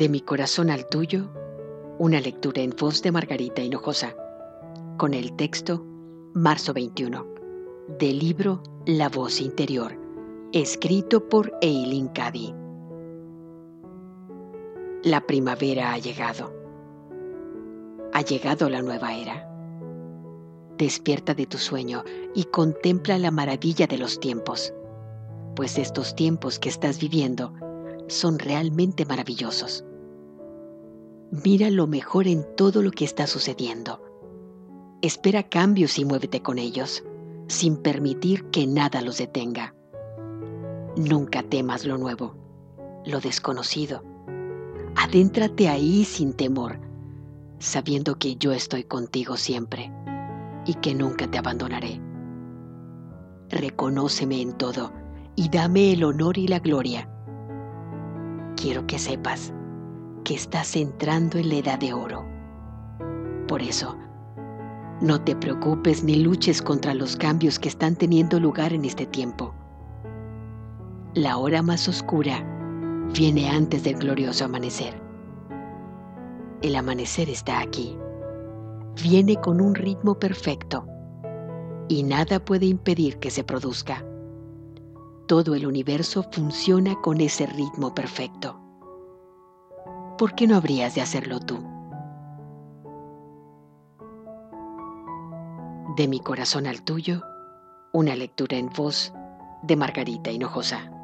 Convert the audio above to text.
De mi corazón al tuyo, una lectura en voz de Margarita Hinojosa, con el texto Marzo 21, del libro La voz interior, escrito por Eileen Cady. La primavera ha llegado. Ha llegado la nueva era. Despierta de tu sueño y contempla la maravilla de los tiempos, pues estos tiempos que estás viviendo son realmente maravillosos. Mira lo mejor en todo lo que está sucediendo. Espera cambios y muévete con ellos, sin permitir que nada los detenga. Nunca temas lo nuevo, lo desconocido. Adéntrate ahí sin temor, sabiendo que yo estoy contigo siempre y que nunca te abandonaré. Reconóceme en todo y dame el honor y la gloria quiero que sepas que estás entrando en la edad de oro. Por eso, no te preocupes ni luches contra los cambios que están teniendo lugar en este tiempo. La hora más oscura viene antes del glorioso amanecer. El amanecer está aquí. Viene con un ritmo perfecto y nada puede impedir que se produzca todo el universo funciona con ese ritmo perfecto. ¿Por qué no habrías de hacerlo tú? De mi corazón al tuyo, una lectura en voz de Margarita Hinojosa.